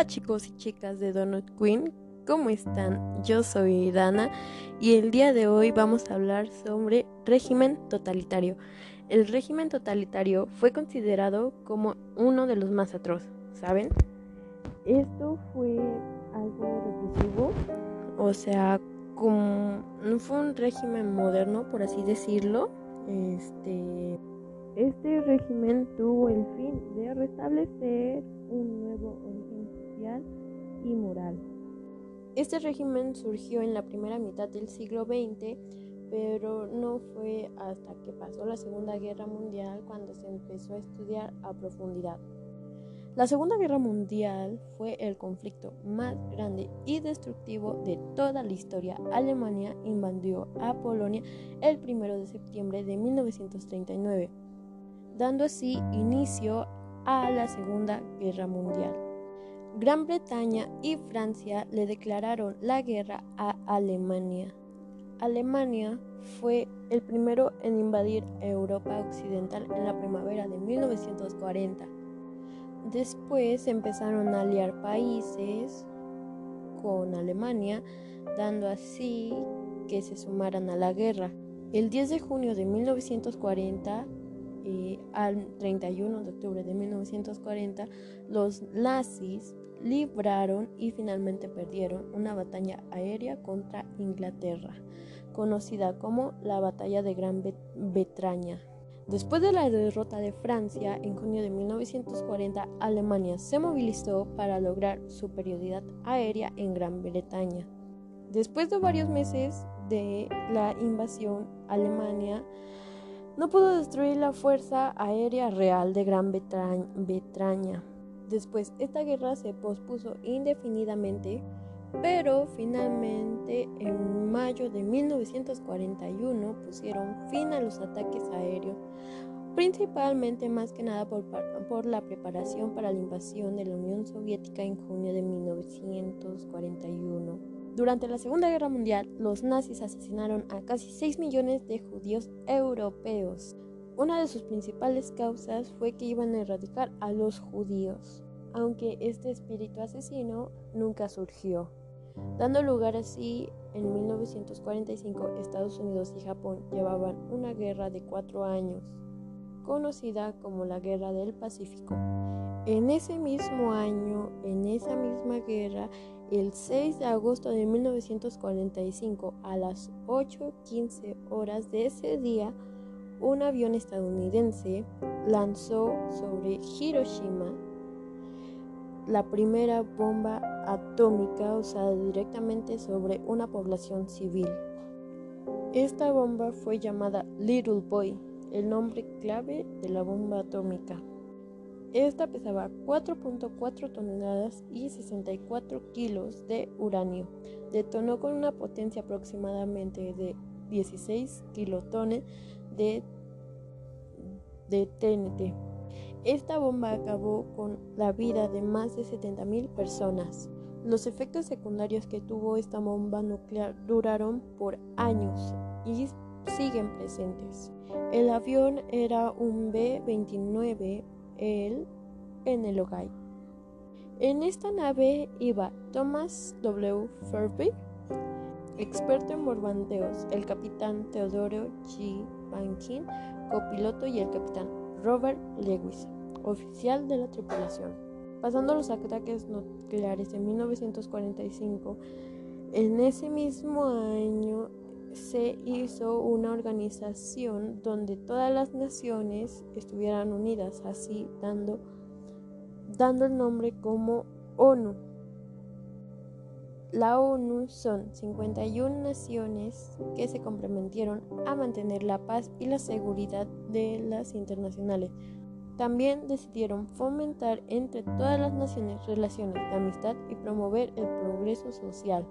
Hola chicos y chicas de Donut Queen, ¿cómo están? Yo soy Dana y el día de hoy vamos a hablar sobre régimen totalitario. El régimen totalitario fue considerado como uno de los más atroces, ¿saben? Esto fue algo represivo, o sea, como no fue un régimen moderno, por así decirlo. Este, este régimen tuvo el fin de restablecer un nuevo orden y moral. Este régimen surgió en la primera mitad del siglo XX, pero no fue hasta que pasó la Segunda Guerra Mundial cuando se empezó a estudiar a profundidad. La Segunda Guerra Mundial fue el conflicto más grande y destructivo de toda la historia. Alemania invadió a Polonia el 1 de septiembre de 1939, dando así inicio a la Segunda Guerra Mundial. Gran Bretaña y Francia le declararon la guerra a Alemania. Alemania fue el primero en invadir Europa Occidental en la primavera de 1940 Después empezaron a aliar países con Alemania, dando así que se sumaran a la guerra. El 10 de junio de 1940 al 31 de octubre de 1940, los nazis libraron y finalmente perdieron una batalla aérea contra Inglaterra, conocida como la Batalla de Gran Bretaña. Después de la derrota de Francia en junio de 1940, Alemania se movilizó para lograr superioridad aérea en Gran Bretaña. Después de varios meses de la invasión, Alemania no pudo destruir la fuerza aérea real de Gran Bretaña. Después, esta guerra se pospuso indefinidamente pero finalmente en mayo de 1941 pusieron fin a los ataques aéreos, principalmente más que nada por, por, la preparación para la invasión de la Unión Soviética en junio de 1941. Durante la Segunda Guerra Mundial, los nazis asesinaron a casi 6 millones de judíos europeos. Una de sus principales causas fue que iban a erradicar a los judíos, aunque este espíritu asesino nunca surgió dando lugar así en 1945 Estados Unidos y Japón llevaban una guerra de cuatro años, conocida como la Guerra del Pacífico. En ese mismo año, en esa misma guerra, el 6 de agosto de 1945, a las 8.15 horas de ese día, un avión estadounidense lanzó sobre Hiroshima la primera bomba atómica usada directamente sobre una población civil. Esta bomba fue llamada Little Boy, el nombre clave de la bomba atómica. Esta pesaba 4.4 toneladas y 64 kilos de uranio. Detonó con una potencia aproximadamente de 16 kilotones de, TNT. Esta bomba acabó con la vida de más de 70.000 personas. Los efectos secundarios que tuvo esta bomba nuclear duraron por años y siguen presentes. El avión era un B-29, el Enelogai. En esta nave iba Thomas W. Furby, experto en bombardeos, el capitán Teodoro G. Bankin, copiloto y el capitán Robert Lewis, oficial de la tripulación. Pasando los ataques nucleares en 1945, en ese mismo año se hizo una organización donde todas las naciones estuvieran unidas, así dando, dando el nombre como ONU. La ONU son 51 naciones que se comprometieron a mantener la paz y la seguridad de las internacionales. También decidieron fomentar entre todas las naciones relaciones de amistad y promover el progreso social,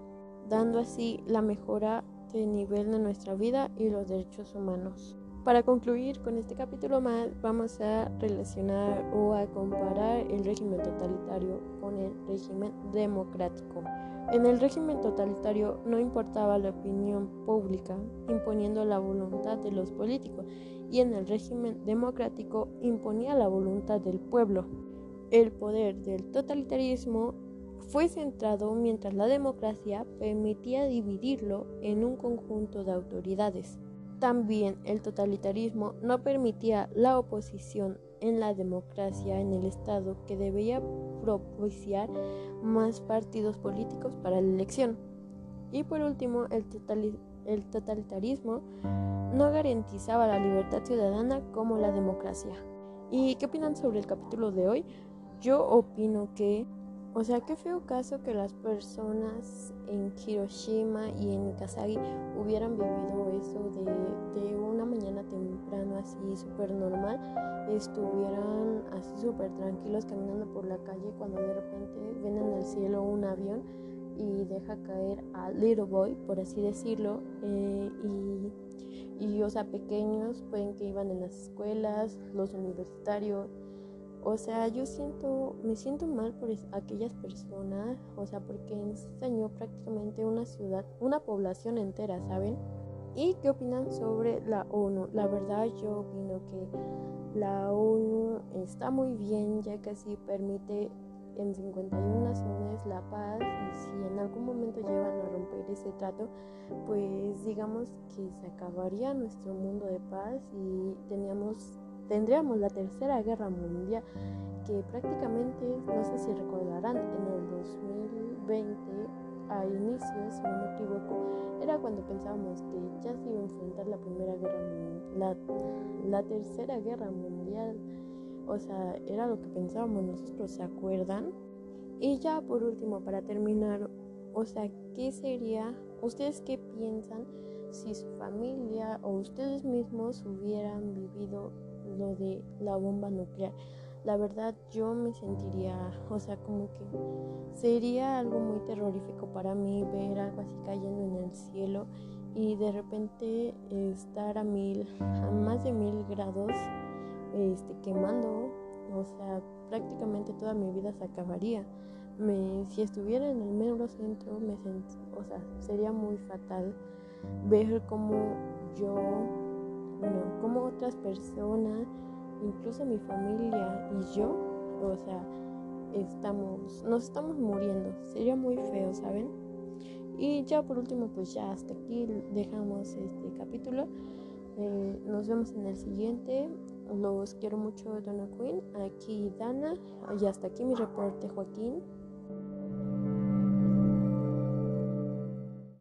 dando así la mejora nivel de nuestra vida y los derechos humanos. Para concluir con este capítulo más, vamos a relacionar o a comparar el régimen totalitario con el régimen democrático. En el régimen totalitario no importaba la opinión pública, imponiendo la voluntad de los políticos, y en el régimen democrático imponía la voluntad del pueblo. El poder del totalitarismo fue centrado mientras la democracia permitía dividirlo en un conjunto de autoridades. También el totalitarismo no permitía la oposición en la democracia en el Estado que debía propiciar más partidos políticos para la elección. Y por último, el, totalitarismo no garantizaba la libertad ciudadana como la democracia. ¿Y qué opinan sobre el capítulo de hoy? Yo opino que o sea, qué feo caso que las personas en Hiroshima y en Nagasaki hubieran vivido eso de, de una mañana temprano así súper normal, estuvieran así súper tranquilos caminando por la calle cuando de repente ven en el cielo un avión y deja caer a Little Boy, por así decirlo, eh, y, y, o sea, pequeños pueden que iban en las escuelas, los universitarios, o sea, yo siento, me siento mal por aquellas personas, o sea, porque enseñó prácticamente una ciudad, una población entera, ¿saben? ¿Y qué opinan sobre la ONU? La verdad yo opino que la ONU está muy bien ya que así permite en 51 naciones la paz y si en algún momento llegan a romper ese trato, pues digamos que se acabaría nuestro mundo de paz y teníamos tendríamos la Tercera Guerra Mundial, que prácticamente, no sé si recordarán, en el 2020, a inicios, si no me equivoco, era cuando pensábamos que ya se iba a enfrentar la Primera Guerra la, la Tercera Guerra Mundial. O sea, era lo que pensábamos nosotros, ¿se acuerdan? Y ya por último, para terminar, o sea, ¿qué sería? ¿Ustedes qué piensan si su familia o ustedes mismos hubieran vivido lo de la bomba nuclear. La verdad yo me sentiría, o sea, como que sería algo muy terrorífico para mí ver algo así cayendo en el cielo y de repente estar a mil, a más de mil grados, este, quemando, o sea, prácticamente toda mi vida se acabaría. Me, si estuviera en el mero centro, me o sea, sería muy fatal ver cómo yo bueno, como otras personas, incluso mi familia y yo, o sea, estamos, nos estamos muriendo. Sería muy feo, ¿saben? Y ya por último, pues ya hasta aquí dejamos este capítulo. Eh, nos vemos en el siguiente. Los quiero mucho, Donna Queen. Aquí Dana. Y hasta aquí mi reporte, Joaquín.